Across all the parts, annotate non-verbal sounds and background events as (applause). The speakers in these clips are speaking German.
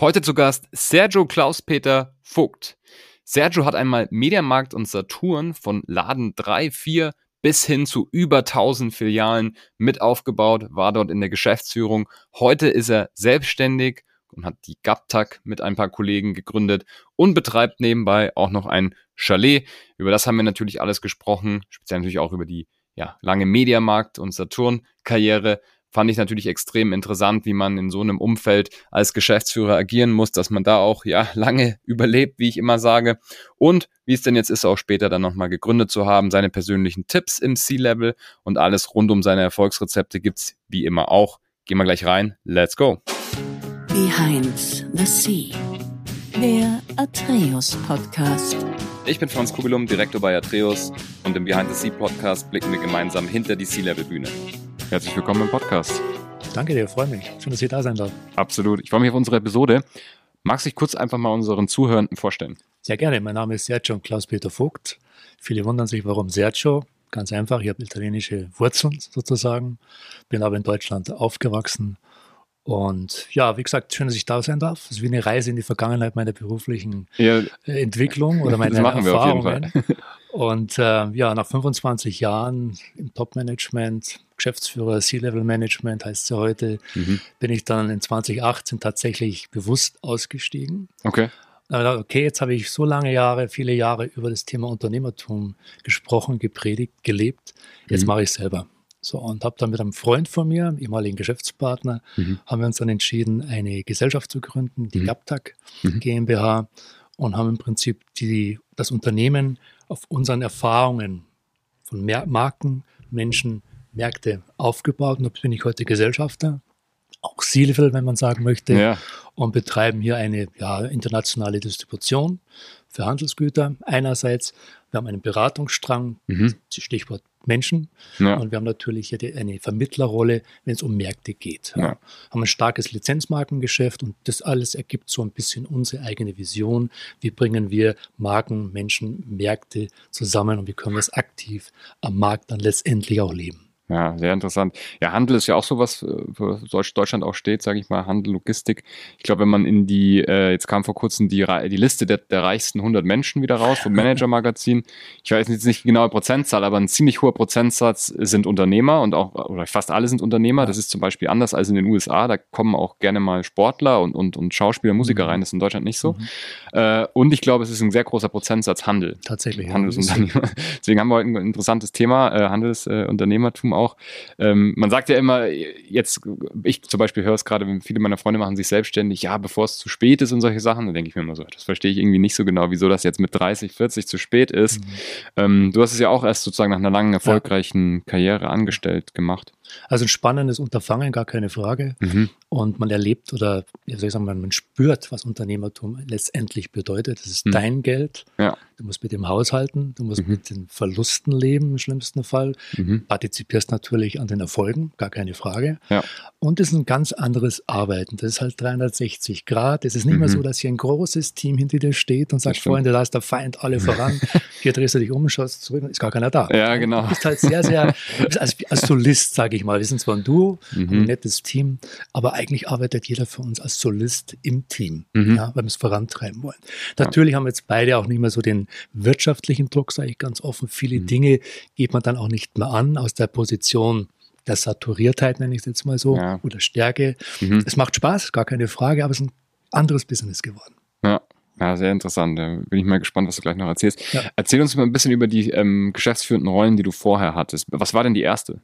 Heute zu Gast Sergio Klaus-Peter Vogt. Sergio hat einmal Mediamarkt und Saturn von Laden 3, 4 bis hin zu über 1000 Filialen mit aufgebaut, war dort in der Geschäftsführung. Heute ist er selbstständig und hat die GapTag mit ein paar Kollegen gegründet und betreibt nebenbei auch noch ein Chalet. Über das haben wir natürlich alles gesprochen, speziell natürlich auch über die ja, lange Mediamarkt- und Saturn-Karriere fand ich natürlich extrem interessant, wie man in so einem Umfeld als Geschäftsführer agieren muss, dass man da auch ja (laughs) lange überlebt, wie ich immer sage. Und wie es denn jetzt ist, auch später dann nochmal gegründet zu haben, seine persönlichen Tipps im C-Level und alles rund um seine Erfolgsrezepte gibt's wie immer auch. Gehen wir gleich rein. Let's go. Behind the Sea. Der Atreus Podcast. Ich bin Franz Kugelum, Direktor bei Atreus und im Behind the Sea Podcast blicken wir gemeinsam hinter die C-Level Bühne. Herzlich willkommen im Podcast. Danke dir, freue mich. Schön, dass ihr da sein darf. Absolut. Ich freue mich auf unsere Episode. Magst du dich kurz einfach mal unseren Zuhörenden vorstellen? Sehr gerne. Mein Name ist Sergio Klaus-Peter Vogt. Viele wundern sich, warum Sergio. Ganz einfach, ich habe italienische Wurzeln sozusagen, bin aber in Deutschland aufgewachsen. Und ja, wie gesagt, schön, dass ich da sein darf. Es ist wie eine Reise in die Vergangenheit meiner beruflichen ja, Entwicklung oder (laughs) meiner Erfahrungen. Und äh, ja, nach 25 Jahren im Top-Management, Geschäftsführer C-Level-Management heißt es ja heute, mhm. bin ich dann in 2018 tatsächlich bewusst ausgestiegen. Okay. Okay, jetzt habe ich so lange Jahre, viele Jahre über das Thema Unternehmertum gesprochen, gepredigt, gelebt. Jetzt mhm. mache ich es selber. So, und habe dann mit einem Freund von mir, einem ehemaligen Geschäftspartner, mhm. haben wir uns dann entschieden, eine Gesellschaft zu gründen, die mhm. GapTag mhm. GmbH, und haben im Prinzip die, das Unternehmen auf unseren Erfahrungen von Marken, Menschen, Märkte aufgebaut. Und da bin ich heute Gesellschafter, auch C-Level, wenn man sagen möchte, ja. und betreiben hier eine ja, internationale Distribution für Handelsgüter einerseits. Wir haben einen Beratungsstrang, mhm. Stichwort Menschen. Ja. Und wir haben natürlich eine Vermittlerrolle, wenn es um Märkte geht. Ja. Haben ein starkes Lizenzmarkengeschäft und das alles ergibt so ein bisschen unsere eigene Vision. Wie bringen wir Marken, Menschen, Märkte zusammen und wie können wir es aktiv am Markt dann letztendlich auch leben? Ja, sehr interessant. Ja, Handel ist ja auch sowas, für Deutschland auch steht, sage ich mal, Handel, Logistik. Ich glaube, wenn man in die, äh, jetzt kam vor kurzem die, die Liste der, der reichsten 100 Menschen wieder raus vom Manager-Magazin. Ich weiß jetzt nicht die genaue Prozentzahl, aber ein ziemlich hoher Prozentsatz sind Unternehmer und auch, oder fast alle sind Unternehmer. Das ist zum Beispiel anders als in den USA. Da kommen auch gerne mal Sportler und, und, und Schauspieler, Musiker mhm. rein. Das ist in Deutschland nicht so. Mhm. Äh, und ich glaube, es ist ein sehr großer Prozentsatz Handel. Tatsächlich. Handelsunternehmer. (laughs) Deswegen haben wir heute ein interessantes Thema, äh, Handelsunternehmertum auch. Ähm, man sagt ja immer, jetzt, ich zum Beispiel höre es gerade, viele meiner Freunde machen sich selbstständig, ja, bevor es zu spät ist und solche Sachen, dann denke ich mir immer so, das verstehe ich irgendwie nicht so genau, wieso das jetzt mit 30, 40 zu spät ist. Mhm. Ähm, du hast es ja auch erst sozusagen nach einer langen, erfolgreichen ja. Karriere angestellt gemacht. Also ein spannendes Unterfangen, gar keine Frage. Mhm. Und man erlebt oder, wie soll ich sagen, man spürt, was Unternehmertum letztendlich bedeutet. Das ist mhm. dein Geld. Ja. Du musst mit dem haushalten, du musst mhm. mit den Verlusten leben, im schlimmsten Fall. Mhm. Partizipierst natürlich an den Erfolgen, gar keine Frage. Ja. Und es ist ein ganz anderes Arbeiten. Das ist halt 360 Grad. Es ist nicht mehr so, mhm. dass hier ein großes Team hinter dir steht und sagt, Freunde, da ist der Feind alle (laughs) voran. Hier drehst du dich um schaust zurück, ist gar keiner da. Ja, genau. Du bist halt sehr, sehr, als, als Solist, sage ich mal. Wir sind zwar ein Duo, mhm. ein nettes Team, aber eigentlich arbeitet jeder für uns als Solist im Team, mhm. ja, weil wir es vorantreiben wollen. Natürlich ja. haben wir jetzt beide auch nicht mehr so den wirtschaftlichen Druck, sage ich ganz offen. Viele mhm. Dinge geht man dann auch nicht mehr an aus der Position der Saturiertheit, nenne ich es jetzt mal so, ja. oder Stärke. Mhm. Es macht Spaß, gar keine Frage, aber es ist ein anderes Business geworden. Ja. Sehr interessant. Da bin ich mal gespannt, was du gleich noch erzählst. Ja. Erzähl uns mal ein bisschen über die ähm, geschäftsführenden Rollen, die du vorher hattest. Was war denn die erste?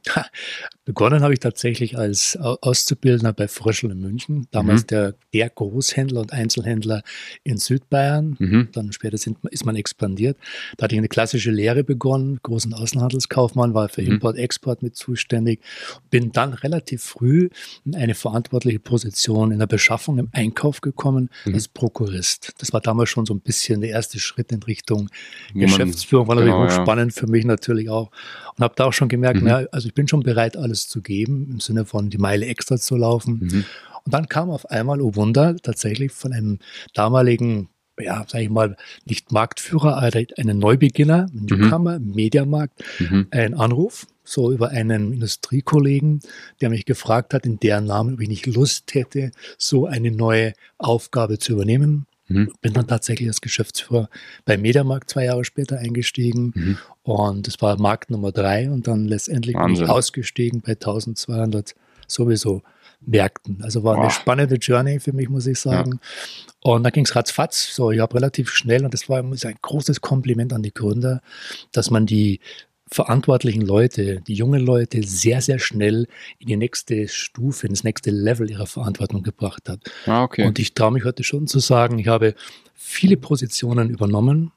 Begonnen habe ich tatsächlich als Auszubildender bei Fröschel in München. Damals mhm. der, der Großhändler und Einzelhändler in Südbayern. Mhm. Dann später sind, ist man expandiert. Da hatte ich eine klassische Lehre begonnen, großen Außenhandelskaufmann, war für mhm. Import, Export mit zuständig. Bin dann relativ früh in eine verantwortliche Position in der Beschaffung, im Einkauf gekommen mhm. als Prokurist. Das war damals schon so ein bisschen der erste Schritt in Richtung Wo Geschäftsführung. War natürlich genau, hochspannend ja. für mich natürlich auch. Und habe da auch schon gemerkt, mhm. na, also ich bin schon bereit, alles zu geben, im Sinne von die Meile extra zu laufen. Mhm. Und dann kam auf einmal, oh Wunder, tatsächlich von einem damaligen ja, sag ich mal, nicht Marktführer, aber einen Neubeginner, ein mhm. Newcomer, mhm. Mediamarkt, mhm. ein Anruf so über einen Industriekollegen, der mich gefragt hat, in deren Namen, ob ich nicht Lust hätte, so eine neue Aufgabe zu übernehmen. Mhm. Bin dann tatsächlich als Geschäftsführer bei Mediamarkt zwei Jahre später eingestiegen mhm. und es war Markt Nummer drei und dann letztendlich bin ich ausgestiegen bei 1200 sowieso Märkten. Also war wow. eine spannende Journey für mich, muss ich sagen. Ja. Und da ging es ratzfatz. So, ich habe relativ schnell, und das war ein großes Kompliment an die Gründer, dass man die verantwortlichen Leute, die jungen Leute sehr, sehr schnell in die nächste Stufe, ins nächste Level ihrer Verantwortung gebracht hat. Ah, okay. Und ich traue mich heute schon zu sagen, ich habe viele Positionen übernommen,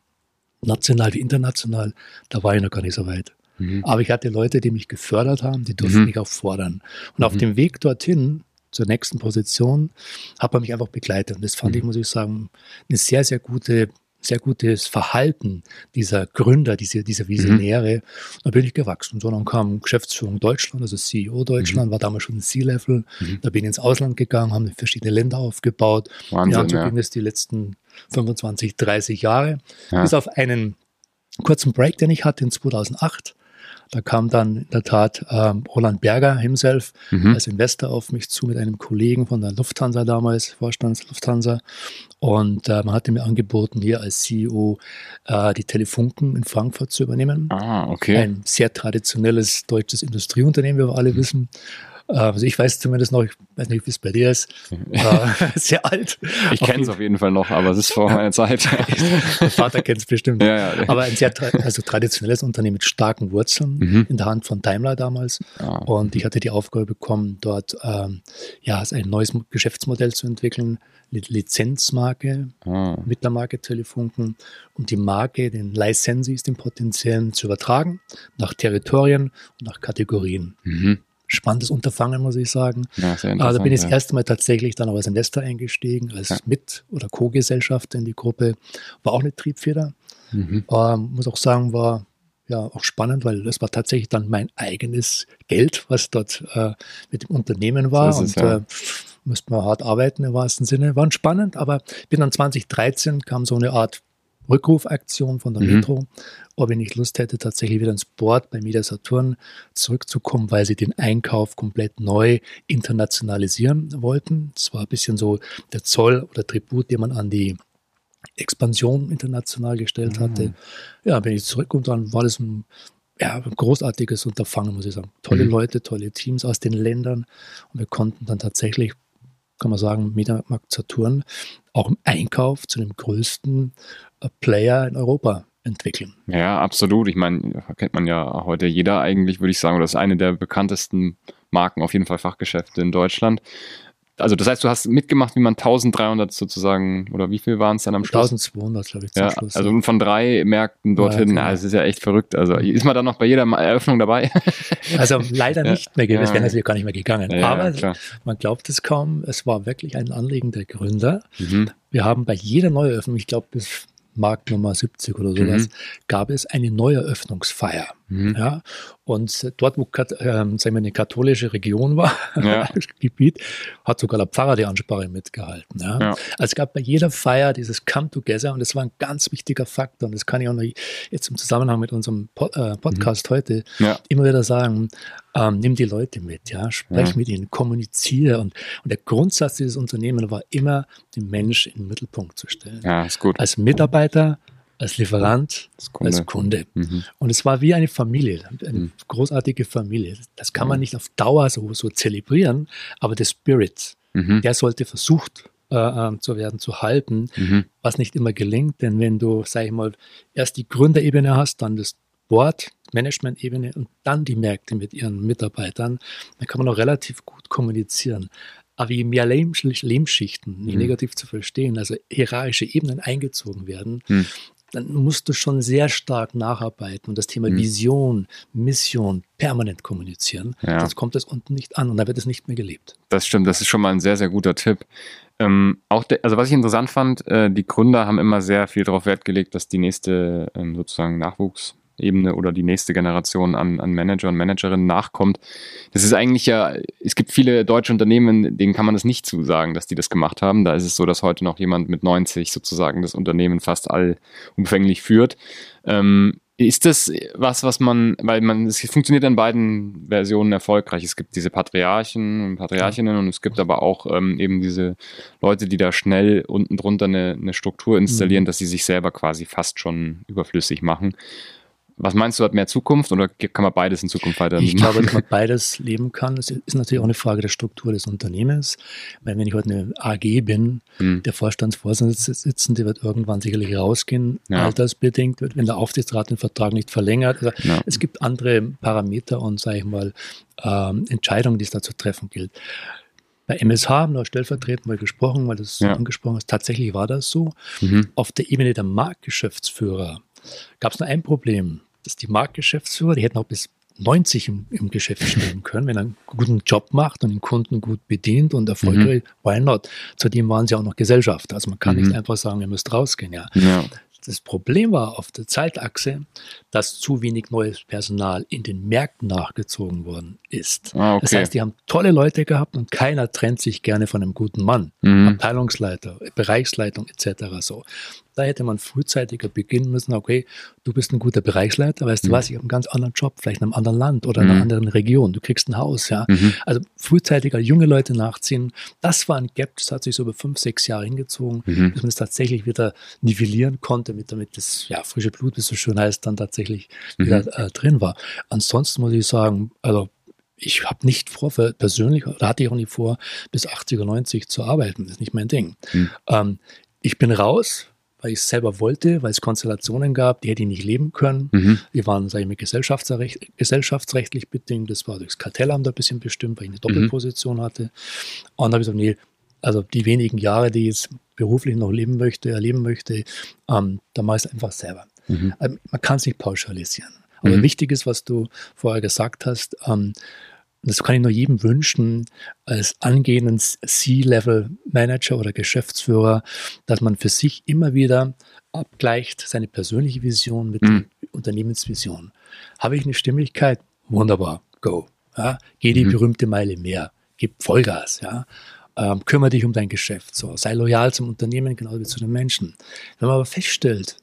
national wie international, da war ich noch gar nicht so weit. Mhm. Aber ich hatte Leute, die mich gefördert haben, die durften mhm. mich auch fordern. Und mhm. auf dem Weg dorthin, zur nächsten Position, hat man mich einfach begleitet. Und das fand ich, mhm. muss ich sagen, eine sehr, sehr gute sehr gutes Verhalten dieser Gründer, diese, dieser Visionäre. Mhm. Da bin ich gewachsen. So, dann kam Geschäftsführung Deutschland, also CEO Deutschland, mhm. war damals schon C-Level. Mhm. Da bin ich ins Ausland gegangen, haben verschiedene Länder aufgebaut. Wahnsinn, ja, so ging es die letzten 25, 30 Jahre. Ja. Bis auf einen kurzen Break, den ich hatte in 2008. Da kam dann in der Tat ähm, Roland Berger himself mhm. als Investor auf mich zu mit einem Kollegen von der Lufthansa damals, Vorstands Lufthansa. Und äh, man hatte mir angeboten, hier als CEO äh, die Telefunken in Frankfurt zu übernehmen. Ah, okay. Ein sehr traditionelles deutsches Industrieunternehmen, wie wir alle mhm. wissen. Äh, also ich weiß zumindest noch, ich weiß nicht, wie es bei dir ist, (laughs) äh, (laughs) sehr alt. Ich kenne es auf jeden Fall noch, aber es ist vor meiner Zeit. (laughs) Mein Vater kennt es bestimmt. Ja, ja. Aber ein sehr also traditionelles Unternehmen mit starken Wurzeln mhm. in der Hand von Daimler damals. Ah. Und ich hatte die Aufgabe bekommen, dort ähm, ja, ein neues Geschäftsmodell zu entwickeln, Lizenzmarke ah. mit der Marke Telefunken, um die Marke, den Licensees, den potenziellen zu übertragen, nach Territorien und nach Kategorien. Mhm spannendes Unterfangen, muss ich sagen. Ja, sehr da bin ich das erste Mal tatsächlich dann auch als Investor eingestiegen, als ja. Mit- oder Co-Gesellschafter in die Gruppe. War auch eine Triebfeder. Mhm. Ähm, muss auch sagen, war ja auch spannend, weil das war tatsächlich dann mein eigenes Geld, was dort äh, mit dem Unternehmen war. So und ja. äh, musste man hart arbeiten im wahrsten Sinne. War spannend, aber bin dann 2013 kam so eine Art Rückrufaktion von der mhm. Metro, ob ich nicht Lust hätte, tatsächlich wieder ins Board bei Media Saturn zurückzukommen, weil sie den Einkauf komplett neu internationalisieren wollten. Es war ein bisschen so der Zoll oder Tribut, den man an die Expansion international gestellt mhm. hatte. Ja, bin ich zurück und dann war das ein, ja, ein großartiges Unterfangen, muss ich sagen. Tolle mhm. Leute, tolle Teams aus den Ländern und wir konnten dann tatsächlich kann man sagen, Mediamarkt Saturn auch im Einkauf zu dem größten äh, Player in Europa entwickeln. Ja, absolut. Ich meine, kennt man ja heute jeder eigentlich, würde ich sagen, das ist eine der bekanntesten Marken, auf jeden Fall Fachgeschäfte in Deutschland also das heißt, du hast mitgemacht, wie man 1300 sozusagen, oder wie viel waren es dann am Schluss? 1200, glaube ich, zum ja, Schluss. Also von drei Märkten dorthin, ja, genau. also ist ja echt verrückt. Also ist man dann noch bei jeder Eröffnung dabei? (laughs) Also leider (laughs) ja. nicht mehr gewesen, ja. wäre natürlich gar nicht mehr gegangen. Aber man glaubt es kaum, es war wirklich ein Anliegen der Gründer. Mhm. Wir haben bei jeder Neueröffnung, ich glaube bis Markt Nummer 70 oder sowas, mhm. gab es eine Neueröffnungsfeier. Mhm. Ja, und dort, wo ähm, sagen wir, eine katholische Region war, (laughs) ja. Gebiet, hat sogar der Pfarrer die Ansprache mitgehalten. Ja. ja. Also es gab bei jeder Feier dieses Come Together und das war ein ganz wichtiger Faktor. Und das kann ich auch noch jetzt im Zusammenhang mit unserem Pod, äh, Podcast mhm. heute ja. immer wieder sagen. Ähm, nimm die Leute mit, ja, sprech mit ihnen, kommuniziere. Und, und der Grundsatz dieses Unternehmens war immer, den Mensch in den Mittelpunkt zu stellen. Ja, ist gut. Als Mitarbeiter, als Lieferant, als Kunde. Als Kunde. Mhm. Und es war wie eine Familie, eine mhm. großartige Familie. Das kann man mhm. nicht auf Dauer so, so zelebrieren, aber der Spirit, mhm. der sollte versucht äh, ähm, zu werden, zu halten, mhm. was nicht immer gelingt. Denn wenn du, sag ich mal, erst die Gründerebene hast, dann das Board, Management-Ebene und dann die Märkte mit ihren Mitarbeitern, dann kann man auch relativ gut kommunizieren. Aber je mehr Lehmschichten, nicht mhm. negativ zu verstehen, also hierarchische Ebenen eingezogen werden, mhm dann musst du schon sehr stark nacharbeiten und das Thema mhm. Vision, Mission permanent kommunizieren. Ja. Sonst kommt es unten nicht an und da wird es nicht mehr gelebt. Das stimmt, das ist schon mal ein sehr, sehr guter Tipp. Ähm, auch de, also was ich interessant fand, äh, die Gründer haben immer sehr viel darauf Wert gelegt, dass die nächste ähm, sozusagen Nachwuchs Ebene oder die nächste Generation an, an Manager und Managerinnen nachkommt. Das ist eigentlich ja, es gibt viele deutsche Unternehmen, denen kann man das nicht zusagen, dass die das gemacht haben. Da ist es so, dass heute noch jemand mit 90 sozusagen das Unternehmen fast allumfänglich führt. Ähm, Ist das was, was man, weil man, es funktioniert in beiden Versionen erfolgreich. Es gibt diese Patriarchen und Patriarchinnen und es gibt aber auch ähm, eben diese Leute, die da schnell unten drunter eine, eine Struktur installieren, mhm. dass sie sich selber quasi fast schon überflüssig machen. Was meinst du, hat mehr Zukunft oder kann man beides in Zukunft weiter Ich glaube, dass man (laughs) beides leben kann. Es ist natürlich auch eine Frage der Struktur des Unternehmens. Weil wenn ich heute eine AG bin, hm. der Vorstandsvorsitzende wird irgendwann sicherlich rausgehen, ja. altersbedingt, wenn der Aufsichtsrat den Vertrag nicht verlängert. Also ja. Es gibt andere Parameter und, sage ich mal, ähm, Entscheidungen, die es da zu treffen gilt. Bei MSH haben wir stellvertretend mal gesprochen, weil das ja. angesprochen ist. Tatsächlich war das so. Mhm. Auf der Ebene der Marktgeschäftsführer gab es nur ein Problem dass die Marktgeschäftsführer, die hätten auch bis 90 im, im Geschäft stehen können, wenn er einen guten Job macht und den Kunden gut bedient und erfolgreich, mhm. why not? Zudem waren sie auch noch Gesellschaft. Also man kann mhm. nicht einfach sagen, ihr müsst rausgehen. Ja. ja. Das Problem war auf der Zeitachse, dass zu wenig neues Personal in den Märkten nachgezogen worden ist. Ah, okay. Das heißt, die haben tolle Leute gehabt und keiner trennt sich gerne von einem guten Mann. Mhm. Abteilungsleiter, Bereichsleitung etc. So. Da hätte man frühzeitiger beginnen müssen, okay, du bist ein guter Bereichsleiter, weißt mhm. du was, ich habe einen ganz anderen Job, vielleicht in einem anderen Land oder in einer mhm. anderen Region, du kriegst ein Haus, ja. Mhm. Also frühzeitiger junge Leute nachziehen, das war ein Gap, das hat sich so über fünf, sechs Jahre hingezogen, mhm. bis man es tatsächlich wieder nivellieren konnte, mit, damit das ja, frische Blut, wie es so schön heißt, dann tatsächlich mhm. wieder äh, drin war. Ansonsten muss ich sagen, also ich habe nicht vor, persönlich, oder hatte ich auch nicht vor, bis 80 oder 90 zu arbeiten. Das ist nicht mein Ding. Mhm. Ähm, ich bin raus, weil ich es selber wollte, weil es Konstellationen gab, die hätte ich nicht leben können. Mhm. Die waren, sage ich mal, gesellschaftsrecht, gesellschaftsrechtlich bedingt. Das war durchs Kartellamt ein bisschen bestimmt, weil ich eine mhm. Doppelposition mhm. hatte. Und da habe ich gesagt, nee, also die wenigen Jahre, die ich jetzt beruflich noch leben möchte, erleben möchte, ähm, da mache ich es einfach selber. Mhm. Ähm, man kann es nicht pauschalisieren. Aber mhm. wichtig ist, was du vorher gesagt hast, ähm, das kann ich nur jedem wünschen, als angehenden C-Level-Manager oder Geschäftsführer, dass man für sich immer wieder abgleicht, seine persönliche Vision mit mhm. der Unternehmensvision. Habe ich eine Stimmigkeit? Wunderbar, go. Ja, geh die mhm. berühmte Meile mehr, gib Vollgas, ja. Ähm, kümmere dich um dein Geschäft, so. sei loyal zum Unternehmen, genauso wie zu den Menschen. Wenn man aber feststellt,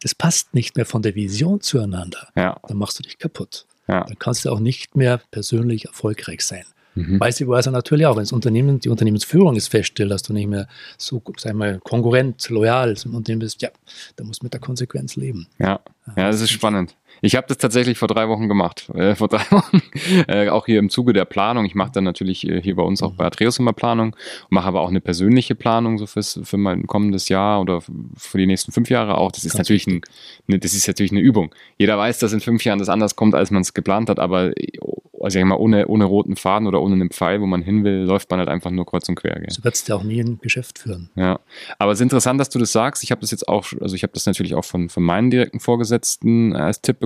das passt nicht mehr von der Vision zueinander, ja. dann machst du dich kaputt. Ja. Dann kannst du auch nicht mehr persönlich erfolgreich sein. Mhm. Weißt du, also natürlich auch, wenn das Unternehmen, die Unternehmensführung ist feststellt, dass du nicht mehr so, sag mal, konkurrent, loyal zum Unternehmen bist, ja, da musst du mit der Konsequenz leben. Ja, ja, das ist spannend. Ich habe das tatsächlich vor drei Wochen gemacht. (laughs) Äh, vor drei Wochen. Äh, auch hier im Zuge der Planung. Ich mache dann natürlich äh, hier bei uns auch bei Atreus immer Planung, mache aber auch eine persönliche Planung so fürs, für mein kommendes Jahr oder für die nächsten fünf Jahre auch. Das ist Ganz natürlich ein, eine, das ist natürlich eine Übung. Jeder weiß, dass in fünf Jahren das anders kommt, als man es geplant hat, aber also ich mal, ohne, ohne roten Faden oder ohne einen Pfeil, wo man hin will, läuft man halt einfach nur kreuz und quer. Gell? So wird es ja auch nie ein Geschäft führen. Ja, aber es ist interessant, dass du das sagst. Ich habe das jetzt auch, also ich habe das natürlich auch von, von meinen direkten Vorgesetzten als Tipp bekommen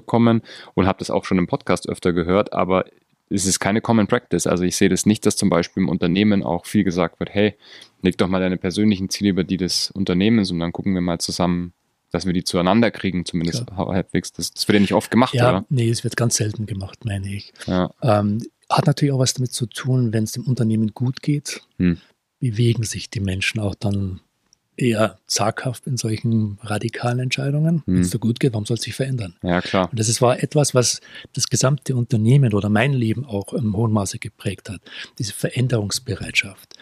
und habe das auch schon im Podcast öfter gehört, aber es ist keine Common Practice. Also ich sehe das nicht, dass zum Beispiel im Unternehmen auch viel gesagt wird, hey, leg doch mal deine persönlichen Ziele über die des Unternehmens und dann gucken wir mal zusammen, dass wir die zueinander kriegen, zumindest Klar. halbwegs. Das, das, wird ja nicht oft gemacht, ja, oder? Nee, es wird ganz selten gemacht, meine ich. Ja. Ähm, hat natürlich auch was damit zu tun, wenn es dem Unternehmen gut geht, hm. bewegen sich die Menschen auch dann eher zaghaft in solchen radikalen Entscheidungen. Hm. Wenn es so gut geht, warum soll es sich verändern? Ja, klar. Und das ist, war etwas, was das gesamte Unternehmen oder mein Leben auch im hohen Maße geprägt hat. Diese Veränderungsbereitschaft.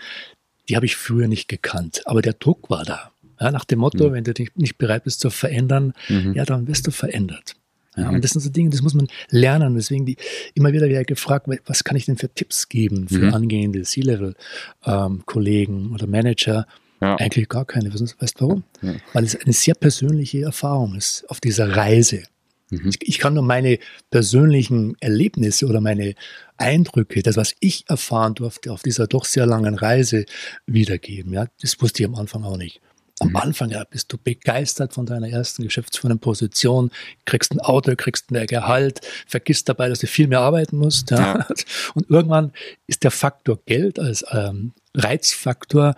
Die habe ich früher nicht gekannt, aber der Druck war da. Ja, nach dem Motto, mhm. wenn du dich nicht bereit bist zu verändern, mhm. ja, dann wirst du verändert. Ja, mhm. Und das sind so Dinge, das muss man lernen. Deswegen die, immer wieder wieder gefragt, was kann ich denn für Tipps geben für mhm. angehende C-Level-Kollegen ähm, oder Manager? Ja. Eigentlich gar keine. Weißt du warum? Ja. Weil es eine sehr persönliche Erfahrung ist auf dieser Reise. Mhm. Ich, kann nur meine persönlichen Erlebnisse oder meine Eindrücke, das, was ich erfahren durfte auf dieser doch sehr langen Reise wiedergeben. Ja, das wusste ich am Anfang auch nicht. Am mhm. Anfang ja, bist du begeistert von deiner ersten geschäftsführenden Position, kriegst ein Auto, kriegst mehr Gehalt, vergisst dabei, dass du viel mehr arbeiten musst. Ja. Ja. (laughs) Und irgendwann ist der Faktor Geld als ähm, Reizfaktor,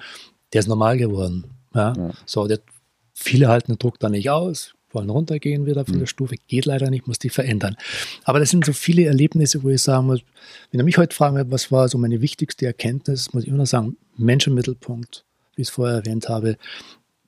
der ist normal geworden. Ja. ja. So, der, viele halten den Druck da nicht aus, wollen runtergehen wieder von mhm. der Stufe, geht leider nicht, muss die verändern. Aber das sind so viele Erlebnisse, wo ich sagen muss, wenn ihr mich heute fragen was war so meine wichtigste Erkenntnis, muss ich immer sagen, Mensch wie ich es vorher erwähnt habe,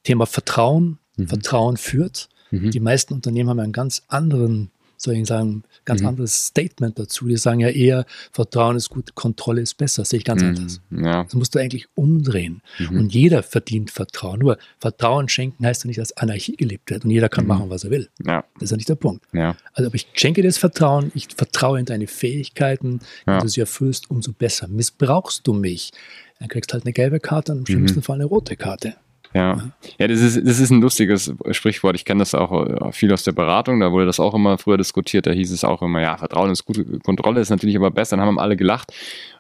Thema Vertrauen. Mhm. Vertrauen führt. Mhm. Die meisten Unternehmen haben einen ganz anderen soll ich sagen, ganz mhm. anderes Statement dazu. Die sagen ja eher, Vertrauen ist gut, Kontrolle ist besser. Das sehe ich ganz mhm. anders. Ja. Das musst du eigentlich umdrehen. Mhm. Und jeder verdient Vertrauen. Nur Vertrauen schenken heißt ja nicht, dass Anarchie gelebt wird und jeder kann mhm. machen, was er will. Ja. Das ist ja nicht der Punkt. Ja. Also, aber ich schenke dir das Vertrauen, ich vertraue in deine Fähigkeiten, wenn du sie erfüllst, umso besser. Missbrauchst du mich, dann kriegst du halt eine gelbe Karte und im schlimmsten mhm. Fall eine rote Karte. Ja, ja das, ist, das ist ein lustiges Sprichwort. Ich kenne das auch äh, viel aus der Beratung, da wurde das auch immer früher diskutiert. Da hieß es auch immer, ja, Vertrauen ist gut, Kontrolle ist natürlich aber besser. Dann haben alle gelacht.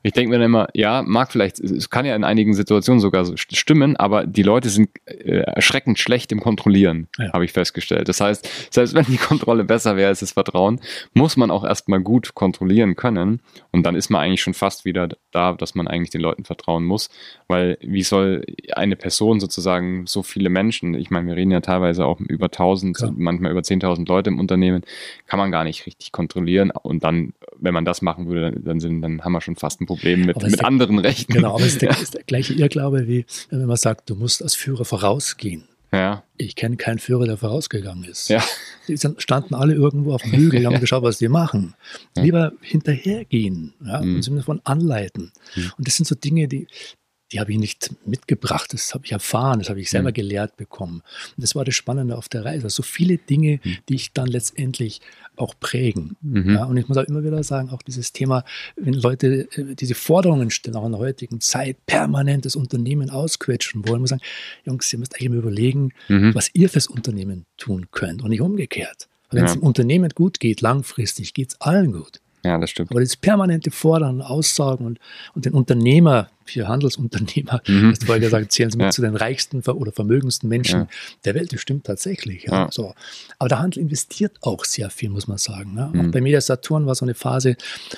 Ich denke mir dann immer, ja, mag vielleicht, es kann ja in einigen Situationen sogar so stimmen, aber die Leute sind äh, erschreckend schlecht im Kontrollieren, ja. habe ich festgestellt. Das heißt, selbst wenn die Kontrolle besser wäre als das Vertrauen, muss man auch erstmal gut kontrollieren können. Und dann ist man eigentlich schon fast wieder da, dass man eigentlich den Leuten vertrauen muss. Weil wie soll eine Person sozusagen so viele Menschen, ich meine, wir reden ja teilweise auch über 1000, Klar. manchmal über 10.000 Leute im Unternehmen, kann man gar nicht richtig kontrollieren. Und dann, wenn man das machen würde, dann, sind, dann haben wir schon fast ein Problem mit, mit der, anderen Rechten. Genau, aber es ist der, (laughs) ist der gleiche Irrglaube, wie wenn man sagt, du musst als Führer vorausgehen. Ja. Ich kenne keinen Führer, der vorausgegangen ist. Ja. Die standen alle irgendwo auf dem Hügel, haben (laughs) geschaut, was die machen. Lieber hinterhergehen, ja, mhm. im Sinne von anleiten. Mhm. Und das sind so Dinge, die, die habe ich nicht mitgebracht, das habe ich erfahren, das habe ich selber mhm. gelehrt bekommen. Und das war das Spannende auf der Reise. So viele Dinge, mhm. die ich dann letztendlich auch prägen. Mhm. Ja, und ich muss auch immer wieder sagen, auch dieses Thema, wenn Leute äh, diese Forderungen stellen, auch in der heutigen Zeit, permanent das Unternehmen ausquetschen wollen, muss ich sagen, Jungs, ihr müsst eigentlich immer überlegen, mhm. was ihr fürs Unternehmen tun könnt und nicht umgekehrt. Wenn es dem Unternehmen gut geht, langfristig, geht es allen gut. Ja, das stimmt. Aber das permanente Fordern, Aussagen und, und den Unternehmer, für Handelsunternehmer, mhm. hast du vorher gesagt, zählen sie mit ja. zu den reichsten oder vermögendsten Menschen ja. der Welt. Das stimmt tatsächlich. Ja. So. Aber der Handel investiert auch sehr viel, muss man sagen. Ne? Mhm. Auch bei Media Saturn war so eine Phase,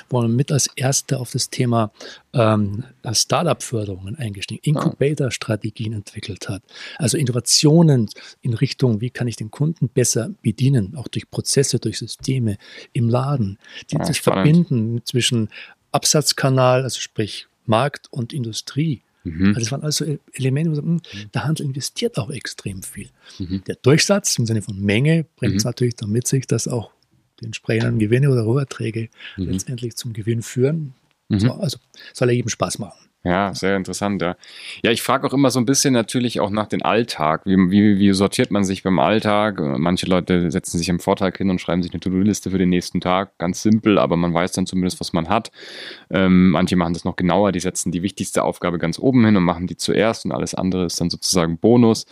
wo man mit als Erster auf das Thema ähm, Startup-Förderungen eingestiegen, Incubator-Strategien entwickelt hat. Also Innovationen in Richtung, wie kann ich den Kunden besser bedienen, auch durch Prozesse, durch Systeme im Laden, die das verbinden zwischen Absatzkanal, also sprich Markt und Industrie. Mhm. Also das waren also Elemente, wo man sagt, hm, der Handel investiert auch extrem viel. Mhm. Der Durchsatz im Sinne von Menge bringt es mhm. natürlich dann mit sich, dass auch die entsprechenden Gewinne oder Roherträge mhm. letztendlich zum Gewinn führen. Mhm. So, also soll er jedem Spaß machen. Ja, sehr interessant, ja. Ja, ich frage auch immer so ein bisschen natürlich auch nach dem Alltag. Wie, wie, wie sortiert man sich beim Alltag? Manche Leute setzen sich am Vortag hin und schreiben sich eine To-Do-Liste für den nächsten Tag. Ganz simpel, aber man weiß dann zumindest, was man hat. Ähm, manche machen das noch genauer, die setzen die wichtigste Aufgabe ganz oben hin und machen die zuerst und alles andere ist dann sozusagen Bonus.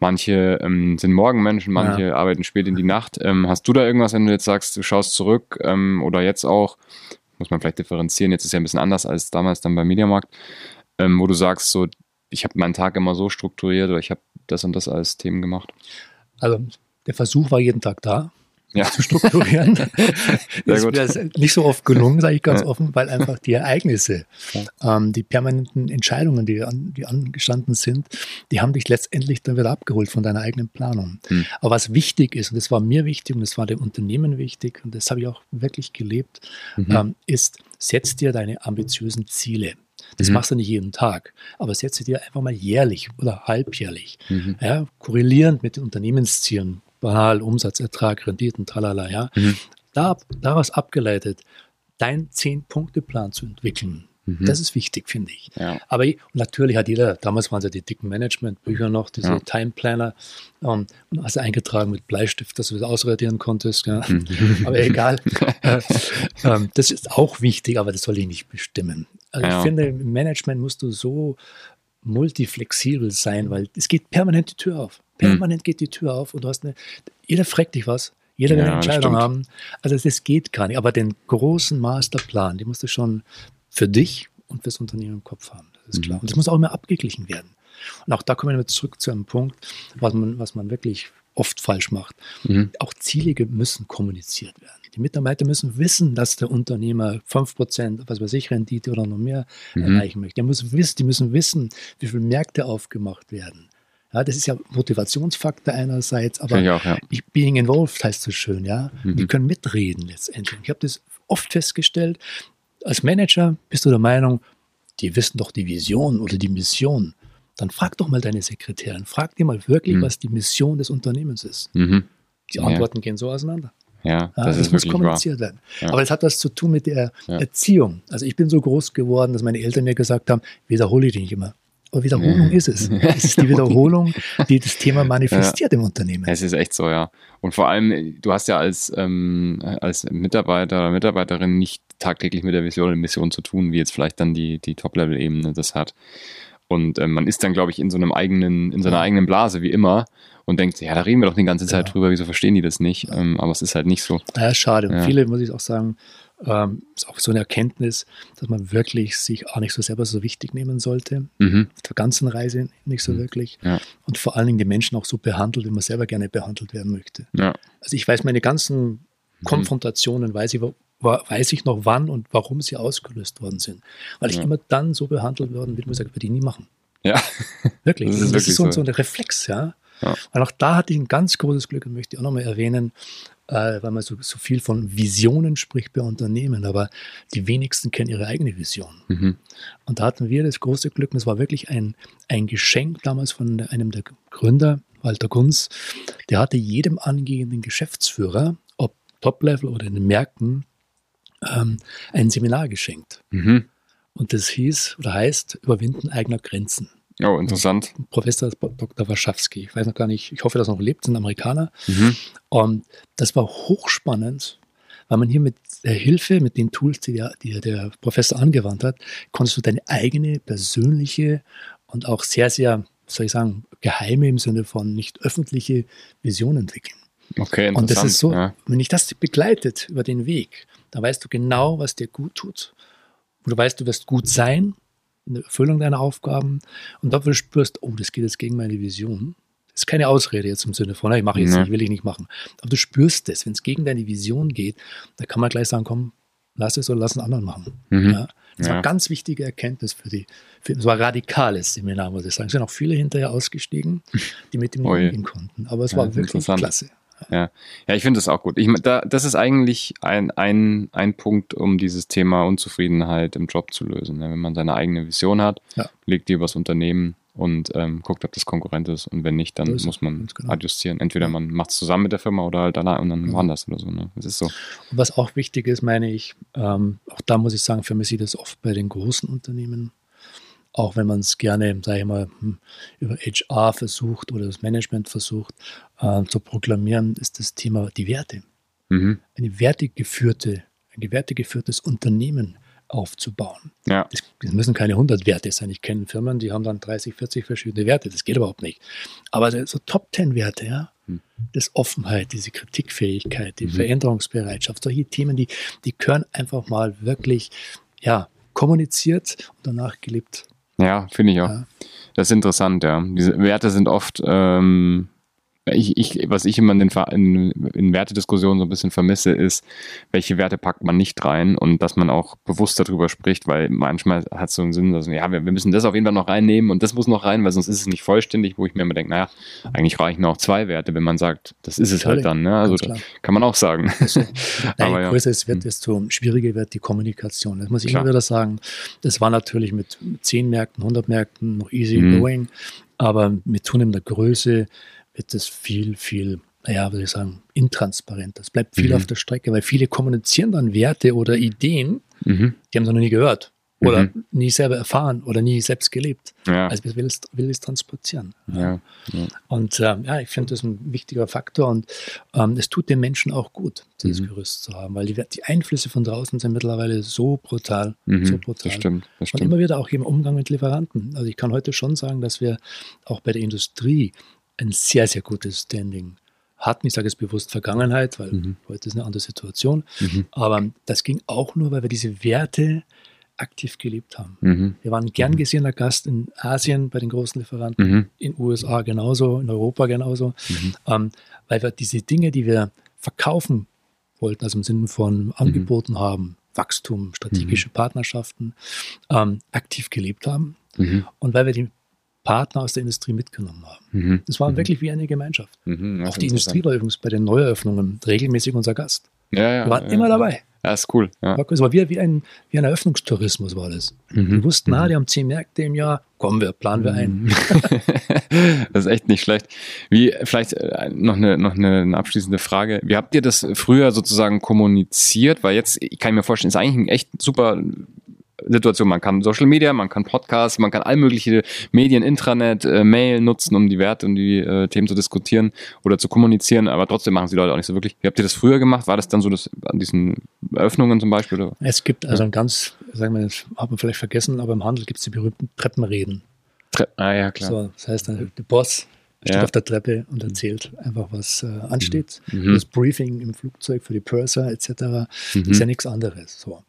Manche ähm, sind Morgenmenschen, manche ja. arbeiten spät in die Nacht. Ähm, hast du da irgendwas, wenn du jetzt sagst, du schaust zurück ähm, oder jetzt auch, muss man vielleicht differenzieren. Jetzt ist ja ein bisschen anders als damals dann beim Mediamarkt, ähm, wo du sagst, so, ich habe meinen Tag immer so strukturiert oder ich habe das und das als Themen gemacht. Also der Versuch war jeden Tag da ja. zu strukturieren. (laughs) das ist mir nicht so oft gelungen, sage ich ganz ja. offen, weil einfach die Ereignisse, ähm, die permanenten Entscheidungen, die, an, die angestanden sind, die haben dich letztendlich dann wieder abgeholt von deiner eigenen Planung. Hm. Aber was wichtig ist, und das war mir wichtig und das war dem Unternehmen wichtig, und das habe ich auch wirklich gelebt, mhm. ähm, ist, setz dir deine ambitiösen Ziele. Das mhm. machst du nicht jeden Tag, aber setze dir einfach mal jährlich oder halbjährlich, mhm. ja, korrelierend mit den Unternehmenszielen, banal, Umsatz, Ertrag, Renditen, talala, ja. Mhm. Da, daraus abgeleitet, deinen Zehn-Punkte-Plan zu entwickeln. Mhm. Das ist wichtig, finde ich. Ja. Aber natürlich hat jeder, damals waren es ja die dicken Management-Bücher noch, diese ja. Time Planner, ähm, und hast eingetragen mit Bleistift, dass du das ausradieren konntest. Ja. Mhm. (laughs) Aber egal. äh, äh, das ist auch wichtig, aber das soll ich nicht bestimmen. Also ich finde, im Management musst du so multiflexibel sein, weil es geht permanent die Tür auf. Permanent hm. geht die Tür auf und du hast eine, jeder fragt dich was, jeder will eine Entscheidung haben. Also das geht gar nicht. Aber den großen Masterplan, den musst du schon für dich und fürs Unternehmen im Kopf haben. Das ist klar. Mhm. Und das muss auch immer abgeglichen werden. Und auch da kommen wir zurück zu einem Punkt, was man, was man wirklich oft falsch macht. Mhm. Auch Ziele müssen kommuniziert werden. Die Mitarbeiter müssen wissen, dass der Unternehmer 5%, was weiß ich, Rendite oder noch mehr mhm. erreichen möchte. Die müssen, wissen, die müssen wissen, wie viele Märkte aufgemacht werden. Ja, das ist ja Motivationsfaktor einerseits, aber ich auch, ja. being involved heißt so schön, ja. Mhm. Die können mitreden letztendlich. Ich habe das oft festgestellt. Als Manager bist du der Meinung, die wissen doch die Vision oder die Mission. Dann frag doch mal deine Sekretärin, frag dir mal wirklich, mhm. was die Mission des Unternehmens ist. Mhm. Die Antworten ja. gehen so auseinander. Ja, das, ja, das muss kommuniziert wahr. werden. Ja. Aber es hat was zu tun mit der Erziehung. Also ich bin so groß geworden, dass meine Eltern mir gesagt haben, wiederhole dich nicht immer. Aber Wiederholung ist es. (laughs) Es ist die Wiederholung, (laughs) die das Thema manifestiert ja. im Unternehmen. Es ist echt so, ja. Und vor allem, du hast ja als, ähm, als Mitarbeiter oder Mitarbeiterin nicht tagtäglich mit der Vision und Mission zu tun, wie jetzt vielleicht dann die, die Top-Level-Ebene das hat. Und ähm, man ist dann, glaube ich, in so einem eigenen, in seiner eigenen Blase, wie immer, und denkt, ja, da reden wir doch die ganze Zeit ja. drüber, wieso verstehen die das nicht? Ähm, aber es ist halt nicht so. Ja, schade. Und viele, muss ich auch sagen, ähm, ist auch so eine Erkenntnis, dass man wirklich sich auch nicht so selber so wichtig nehmen sollte. Mhm. Auf der ganzen Reise nicht so mhm. wirklich. Ja. Und vor allen Dingen die Menschen auch so behandelt, wie man selber gerne behandelt werden möchte. Ja. Also ich weiß meine ganzen mhm. Konfrontationen, weiß ich, weiß ich noch wann und warum sie ausgelöst worden sind. Weil ich ja. immer dann so behandelt worden bin, wo ich sage, würde ich nie machen. Ja. Wirklich. (laughs) Das ist, das wirklich so, so. so ein Reflex, ja. ja. Und auch da hatte ich ein ganz großes Glück und möchte ich auch nochmal erwähnen, äh, weil man so, so, viel von Visionen spricht bei Unternehmen, aber die wenigsten kennen ihre eigene Vision. Mhm. Und da hatten wir das große Glück, und es war wirklich ein, ein Geschenk damals von einem der Gründer, Walter Gunz, der hatte jedem angehenden Geschäftsführer, ob Top-Level oder in den Märkten, ähm, ein Seminar geschenkt. Mhm. Und das hieß oder heißt Überwinden eigener Grenzen. Oh, interessant. Professor Dr. Warschawski. Ich weiß noch gar nicht, ich hoffe, dass er noch lebt, sind Amerikaner. Mhm. Und das war hochspannend, weil man hier mit der Hilfe, mit den Tools, die der, die der Professor angewandt hat, konntest du deine eigene persönliche und auch sehr, sehr, soll ich sagen, geheime im Sinne von nicht öffentliche Vision entwickeln. Okay, interessant. Und das ist so, ja. wenn dich das begleitet über den Weg, dann weißt du genau, was dir gut tut. Und du weißt, du wirst gut sein in der Erfüllung deiner Aufgaben und dafür spürst, oh, das geht jetzt gegen meine Vision. Das ist keine Ausrede jetzt im Sinne von, ich mache jetzt nee. nicht, will ich nicht machen. Aber du spürst es, wenn es gegen deine Vision geht, da kann man gleich sagen, komm, lass es oder lass einen anderen machen. Mhm. Ja? Das ja. war eine ganz wichtige Erkenntnis für die, für, das war ein radikales Seminar, muss ich sagen. Es sind auch viele hinterher ausgestiegen, die mit dem nicht umgehen konnten. Aber es ja, war wirklich klasse. Ja, ja ich finde das auch gut. Ich, da, das ist eigentlich ein, ein, ein Punkt, um dieses Thema Unzufriedenheit im Job zu lösen. Ne? Wenn man seine eigene Vision hat, ja. legt die übers Unternehmen und ähm, guckt, ob das Konkurrent ist. Und wenn nicht, dann muss man genau. adjustieren. Entweder man macht es zusammen mit der Firma oder halt allein und dann ja. woanders oder so. Ne? Das ist so. Und was auch wichtig ist, meine ich, ähm, auch da muss ich sagen, vermisse ich das oft bei den großen Unternehmen auch wenn man es gerne, sage ich mal, hm, über HR versucht oder das Management versucht äh, zu proklamieren, ist das Thema die Werte. Mhm. Eine wertegeführte, ein wertegeführtes Unternehmen aufzubauen. Ja. Das, das, müssen keine 100 Werte sein. Ich kenne Firmen, die haben dann 30, 40 verschiedene Werte. Das geht überhaupt nicht. Aber so Top 10 Werte, ja, mhm. das Offenheit, diese Kritikfähigkeit, die mhm. Veränderungsbereitschaft, solche Themen, die, die gehören einfach mal wirklich, ja, kommuniziert und danach gelebt ja, finde ich auch. Ja. Das ist interessant, ja. Diese Werte sind oft ähm, ich, ich, was ich immer in, den, in, in Wertediskussionen so ein bisschen vermisse, ist, welche Werte packt man nicht rein und dass man auch bewusst darüber spricht, weil manchmal hat es so einen Sinn, dass ja, wir, wir müssen das auf jeden Fall noch reinnehmen und das muss noch rein, weil sonst ist es nicht vollständig, wo ich mir immer denke, naja, eigentlich reichen auch zwei Werte, wenn man sagt, das ist es halt dann. Ne? Also kann man auch sagen. Also, (laughs) Aber, je größer es wird, hm. desto schwieriger wird die Kommunikation. Das muss ich Klar. immer wieder sagen. Das war natürlich mit 10 Märkten, 100 Märkten noch easy mhm. going, aber mit zunehmender Größe wird es viel, viel, naja, würde ich sagen, intransparent. Es bleibt viel mhm. auf der Strecke, weil viele kommunizieren dann Werte oder Ideen, mhm. die haben sie noch nie gehört oder mhm. nie selber erfahren oder nie selbst gelebt. Ja. Also will es, will es transportieren. Ja. Ja. Und ähm, ja, ich finde das ein wichtiger Faktor und ähm, es tut den Menschen auch gut, dieses mhm. Gerüst zu haben, weil die, die, Einflüsse von draußen sind mittlerweile so brutal, mhm. so brutal. Das stimmt, das stimmt. Und immer wieder auch im Umgang mit Lieferanten. Also ich kann heute schon sagen, dass wir auch bei der Industrie ein sehr, sehr gutes Standing hatten. Ich sage es bewusst Vergangenheit, weil mhm. heute ist eine andere Situation. Mhm. Aber das ging auch nur, weil wir diese Werte aktiv gelebt haben. Mhm. Wir waren gern mhm. gesehener Gast in Asien bei den großen Lieferanten, mhm. in den USA genauso, in Europa genauso, mhm. ähm, weil wir diese Dinge, die wir verkaufen wollten, also im Sinne von Angeboten haben, Wachstum, strategische Partnerschaften, ähm, aktiv gelebt haben. Und weil wir die Partner aus der Industrie mitgenommen haben. Mhm. Das war mhm. wirklich wie eine Gemeinschaft. Mhm, Auch die Industrie war übrigens bei den Neueröffnungen regelmäßig unser Gast. Ja, ja, Wir waren ja, immer dabei. Ja, ist cool. Ja. Es war wie, wie, ein, wie ein Eröffnungstourismus war das. Mhm. Wir wussten, na, mhm. die haben zehn Märkte im Jahr, kommen wir, planen wir ein. Mhm. (laughs) das ist echt nicht schlecht. Wie, vielleicht äh, noch eine, noch eine abschließende Frage. Wie habt ihr das früher sozusagen kommuniziert? Weil jetzt, ich kann mir vorstellen, ist eigentlich ein echt super Situation. Man kann Social Media, man kann Podcasts, man kann all mögliche Medien, Intranet, äh, Mail nutzen, um die Werte und die äh, Themen zu diskutieren oder zu kommunizieren, aber trotzdem machen sie Leute auch nicht so wirklich. Wie habt ihr das früher gemacht? War das dann so das, an diesen Eröffnungen zum Beispiel? Oder? Es gibt also ein ganz, sagen wir, das hat man vielleicht vergessen, aber im Handel gibt es die berühmten Treppenreden. Tre ah ja, klar. So, das heißt, der Boss steht ja. auf der Treppe und erzählt einfach, was äh, ansteht. Mhm. Das Briefing im Flugzeug für die Purser etc. Mhm. ist ja nichts anderes. So.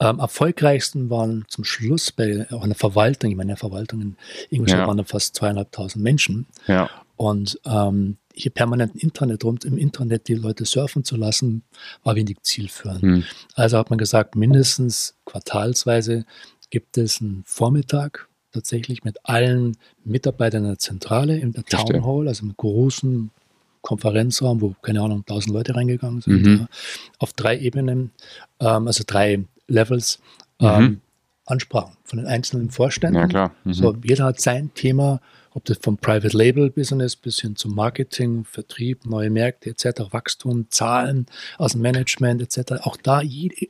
Ähm, erfolgreichsten waren zum Schluss bei auch einer Verwaltung, ich meine, der Verwaltung in Ingolstadt ja. waren da fast zweieinhalbtausend Menschen. Ja. Und ähm, hier permanent im Internet rum, im Internet die Leute surfen zu lassen, war wenig zielführend. Mhm. Also hat man gesagt, mindestens quartalsweise gibt es einen Vormittag, tatsächlich mit allen Mitarbeitern der Zentrale in der Town Hall, also im großen Konferenzraum, wo, keine Ahnung, tausend Leute reingegangen sind, mhm. ja, auf drei Ebenen, ähm, also drei Levels, ähm, mhm. Ansprachen von den einzelnen Vorständen. Ja. Mhm. So, jeder hat sein Thema, ob das vom Private Label Business bis hin zum Marketing, Vertrieb, neue Märkte etc., Wachstum, Zahlen aus dem Management etc. Auch da jede,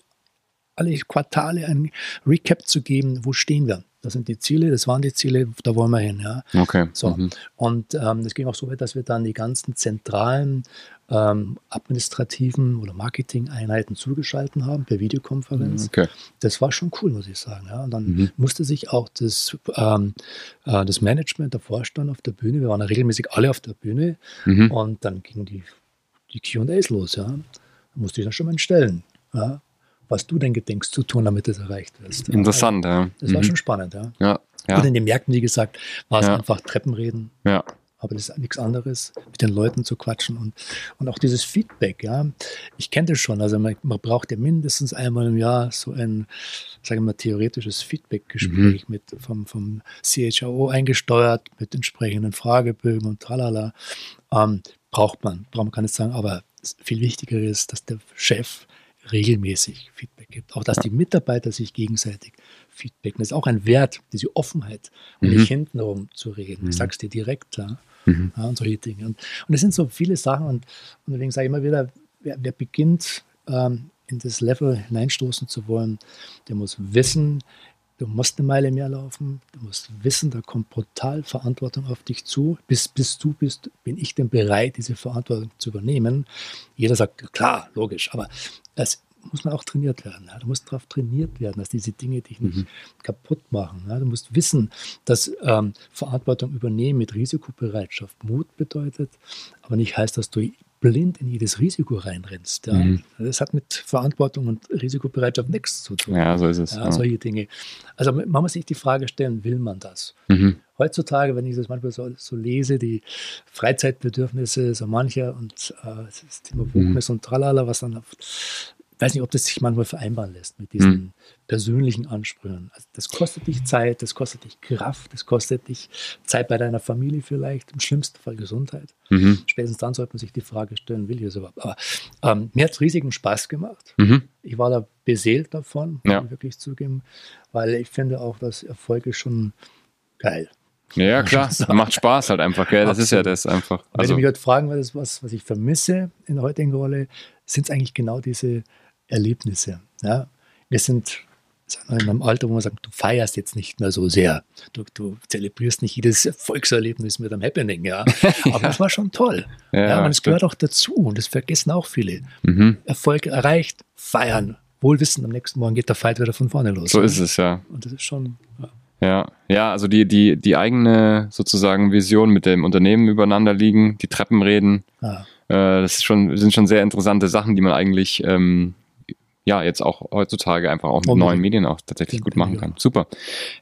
alle Quartale ein Recap zu geben, wo stehen wir. Das sind die Ziele, das waren die Ziele, da wollen wir hin. Ja. Okay. So. Mhm. Und ähm, es ging auch so weit, dass wir dann die ganzen zentralen ähm, administrativen oder Marketing-Einheiten zugeschaltet haben per Videokonferenz. Mhm, okay. Das war schon cool, muss ich sagen. Ja. Und dann mhm. musste sich auch das, ähm, äh, das Management, der Vorstand auf der Bühne, wir waren ja regelmäßig alle auf der Bühne mhm. und dann gingen die, die QAs los. Ja. Da musste ich dann schon mal stellen. Ja was du denn gedenkst zu tun, damit es erreicht wird. Interessant, ja. Das war mhm. schon spannend, ja. ja, ja. Und in den Märkten, wie gesagt, war es ja. einfach Treppenreden. Ja. Aber das ist nichts anderes, mit den Leuten zu quatschen und, und auch dieses Feedback, ja. Ich kenne das schon, also man, man, braucht ja mindestens einmal im Jahr so ein, sagen wir mal, theoretisches Feedback-Gespräch mhm. mit vom, vom CHO eingesteuert, mit entsprechenden Fragebögen und tralala. Ähm, braucht man, braucht man kann nicht sagen, aber viel wichtiger ist, dass der Chef regelmäßig Feedback gibt. Auch dass die Mitarbeiter sich gegenseitig feedbacken. Das ist auch ein Wert, diese Offenheit und mhm. nicht hintenrum zu reden. Mhm. Ich sag's dir direkt, ja. Mhm. ja und solche Dinge. Und, und es sind so viele Sachen und, und deswegen sage ich immer wieder, wer, wer beginnt, ähm, in das Level hineinstoßen zu wollen, der muss wissen, du musst eine Meile mehr laufen, du musst wissen, da kommt brutal Verantwortung auf dich zu. Bis, bis du bist, bin ich denn bereit, diese Verantwortung zu übernehmen? Jeder sagt, klar, logisch, aber das muss man auch trainiert werden. Ja. Du musst darauf trainiert werden, dass diese Dinge dich nicht mhm. kaputt machen. Ja. Du musst wissen, dass ähm, Verantwortung übernehmen mit Risikobereitschaft Mut bedeutet, aber nicht heißt, dass du blind in jedes Risiko reinrennst. Ja. Mhm. Das hat mit Verantwortung und Risikobereitschaft nichts zu tun. Ja, so ist es. Ja, solche Dinge. Also man muss sich die Frage stellen, will man das? Mhm. Heutzutage, wenn ich das manchmal so, so, lese, die Freizeitbedürfnisse so mancher und äh, das Thema Wokeness mhm. und Tralala, was dann auf weiß nicht, ob das sich manchmal vereinbaren lässt mit diesen mhm. persönlichen Ansprüchen. Also das kostet dich Zeit, das kostet dich Kraft, das kostet dich Zeit bei deiner Familie vielleicht, im schlimmsten Fall Gesundheit. Mhm. Spätestens dann sollte man sich die Frage stellen, will ich es überhaupt? Aber ähm, mir hat es riesigen Spaß gemacht. Mhm. Ich war da beseelt davon, ja. muss ich wirklich zugeben, weil ich finde auch, dass Erfolg ist schon geil. Ja, klar, (laughs) macht Spaß halt einfach, gell? Das Absolut. ist ja das einfach. Also, Wenn du mich heute fragen würdest, was, was ich vermisse in der heutigen Rolle, sind es eigentlich genau diese Erlebnisse. Ja? Wir sind in einem Alter, wo man sagt, du feierst jetzt nicht mehr so sehr. Du, du zelebrierst nicht jedes Erfolgserlebnis mit einem Happening, ja. (laughs) Aber das war schon toll. ja, ja, und es gehört auch dazu und das vergessen auch viele. Mhm. Erfolg erreicht, feiern. Wohlwissen, am nächsten Morgen geht der Fight wieder von vorne los. So ist es, ja. Und das ist schon. Ja. Ja, ja, also die, die, die eigene sozusagen Vision mit dem Unternehmen übereinander liegen, die Treppenreden, ah. äh, das ist schon, sind schon sehr interessante Sachen, die man eigentlich ähm, ja jetzt auch heutzutage einfach auch mit Unbedingt. neuen Medien auch tatsächlich gut machen kann. Super.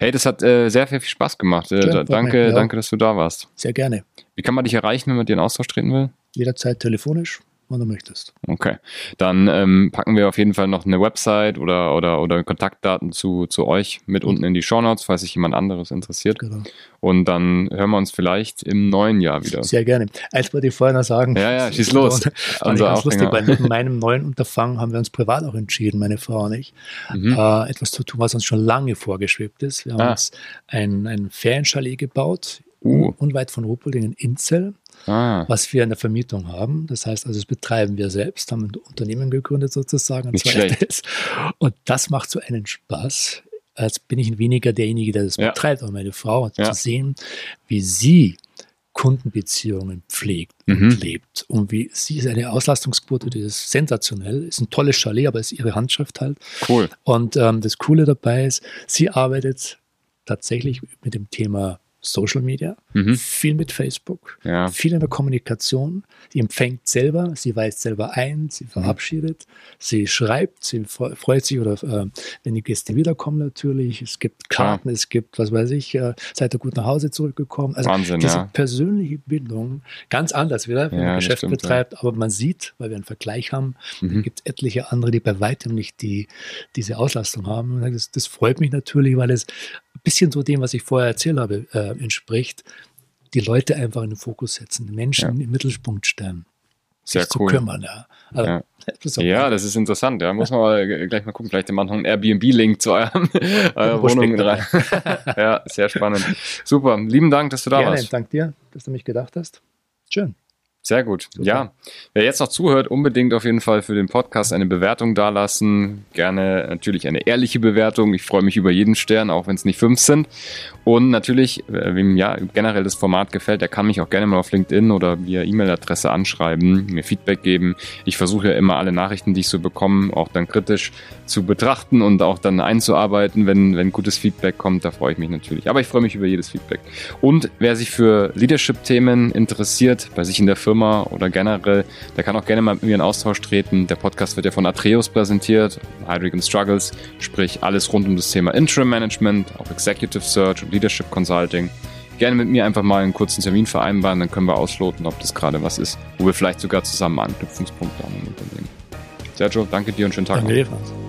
Hey, das hat äh, sehr, sehr viel Spaß gemacht. Äh, ja, danke, ja. danke, dass du da warst. Sehr gerne. Wie kann man dich erreichen, wenn man dir in Austausch treten will? Jederzeit telefonisch wann du möchtest. Okay. Dann ähm, packen wir auf jeden Fall noch eine Website oder, oder, oder Kontaktdaten zu, zu euch mit unten in die Show Notes, falls sich jemand anderes interessiert. Genau. Und dann hören wir uns vielleicht im neuen Jahr wieder. Sehr gerne. Eins wollte ich vorher noch sagen. Ja, ja, schieß los. (laughs) Also ganz lustig, weil (laughs) mit meinem neuen Unterfangen haben wir uns privat auch entschieden, meine Frau und ich, mhm. äh, etwas zu tun, was uns schon lange vorgeschwebt ist. Wir haben ah. uns ein, ein Ferienchalet gebaut, uh. unweit von Ruppolding in Inzell ah. was wir in der Vermietung haben. Das heißt also, das betreiben wir selbst, haben ein Unternehmen gegründet sozusagen. Nicht schlecht. Und das macht so einen Spaß. Als bin ich weniger derjenige, der das ja. betreibt, aber meine Frau ja. zu sehen, wie sie Kundenbeziehungen pflegt mhm. und lebt. Und wie sie ist eine Auslastungsquote, die ist sensationell, ist ein tolles Chalet, aber ist ihre Handschrift halt. Cool. Und ähm, das Coole dabei ist, sie arbeitet tatsächlich mit dem Thema Social Media, mhm. viel mit Facebook, ja. viel in der Kommunikation. Sie empfängt selber, sie weist selber ein, sie verabschiedet, mhm. sie schreibt, sie freut sich oder äh, wenn die Gäste wiederkommen natürlich. Es gibt Karten, ja. es gibt, was weiß ich, äh, seid ihr gut nach Hause zurückgekommen. Also Wahnsinn, diese ja. persönliche Bindung, ganz anders wieder, wenn man Geschäft stimmt, betreibt, aber man sieht, weil wir einen Vergleich haben, mhm. gibt es etliche andere, die bei weitem nicht die, diese Auslastung haben. Das, das freut mich natürlich, weil es ein bisschen so dem, was ich vorher erzählt habe, äh, entspricht, die Leute einfach in den Fokus setzen, Menschen ja. im Mittelpunkt stellen. Sehr sich cool. zu kümmern, ja. Also, ja. (laughs) Das ja, das ist interessant. Ja, muss man mal gleich mal gucken. Vielleicht machen wir einen Airbnb-Link zu eurem, (laughs) eurer Wohnung rein. (laughs) ja, sehr spannend. Super. Lieben Dank, dass du da Gerne, warst. Dank dir, dass du mich gedacht hast. Schön. Sehr gut. Super. Ja, wer jetzt noch zuhört, unbedingt auf jeden Fall für den Podcast eine Bewertung dalassen. Gerne natürlich eine ehrliche Bewertung. Ich freue mich über jeden Stern, auch wenn es nicht fünf sind. Und natürlich, äh, wem ja generell das Format gefällt, der kann mich auch gerne mal auf LinkedIn oder via E-Mail-Adresse anschreiben, mir Feedback geben. Ich versuche ja immer alle Nachrichten, die ich so bekomme, auch dann kritisch zu betrachten und auch dann einzuarbeiten, wenn, wenn gutes Feedback kommt. Da freue ich mich natürlich. Aber ich freue mich über jedes Feedback. Und wer sich für Leadership-Themen interessiert, bei sich in der Firma oder generell, der kann auch gerne mal mit mir in Austausch treten. Der Podcast wird ja von Atreus präsentiert, Heidrick Struggles, sprich alles rund um das Thema Interim Management, auch Executive Search und Leadership Consulting. Gerne mit mir einfach mal einen kurzen Termin vereinbaren, dann können wir ausloten, ob das gerade was ist, wo wir vielleicht sogar zusammen Anknüpfungspunkte haben im Unternehmen. Sergio, danke dir und schönen Tag. Danke noch.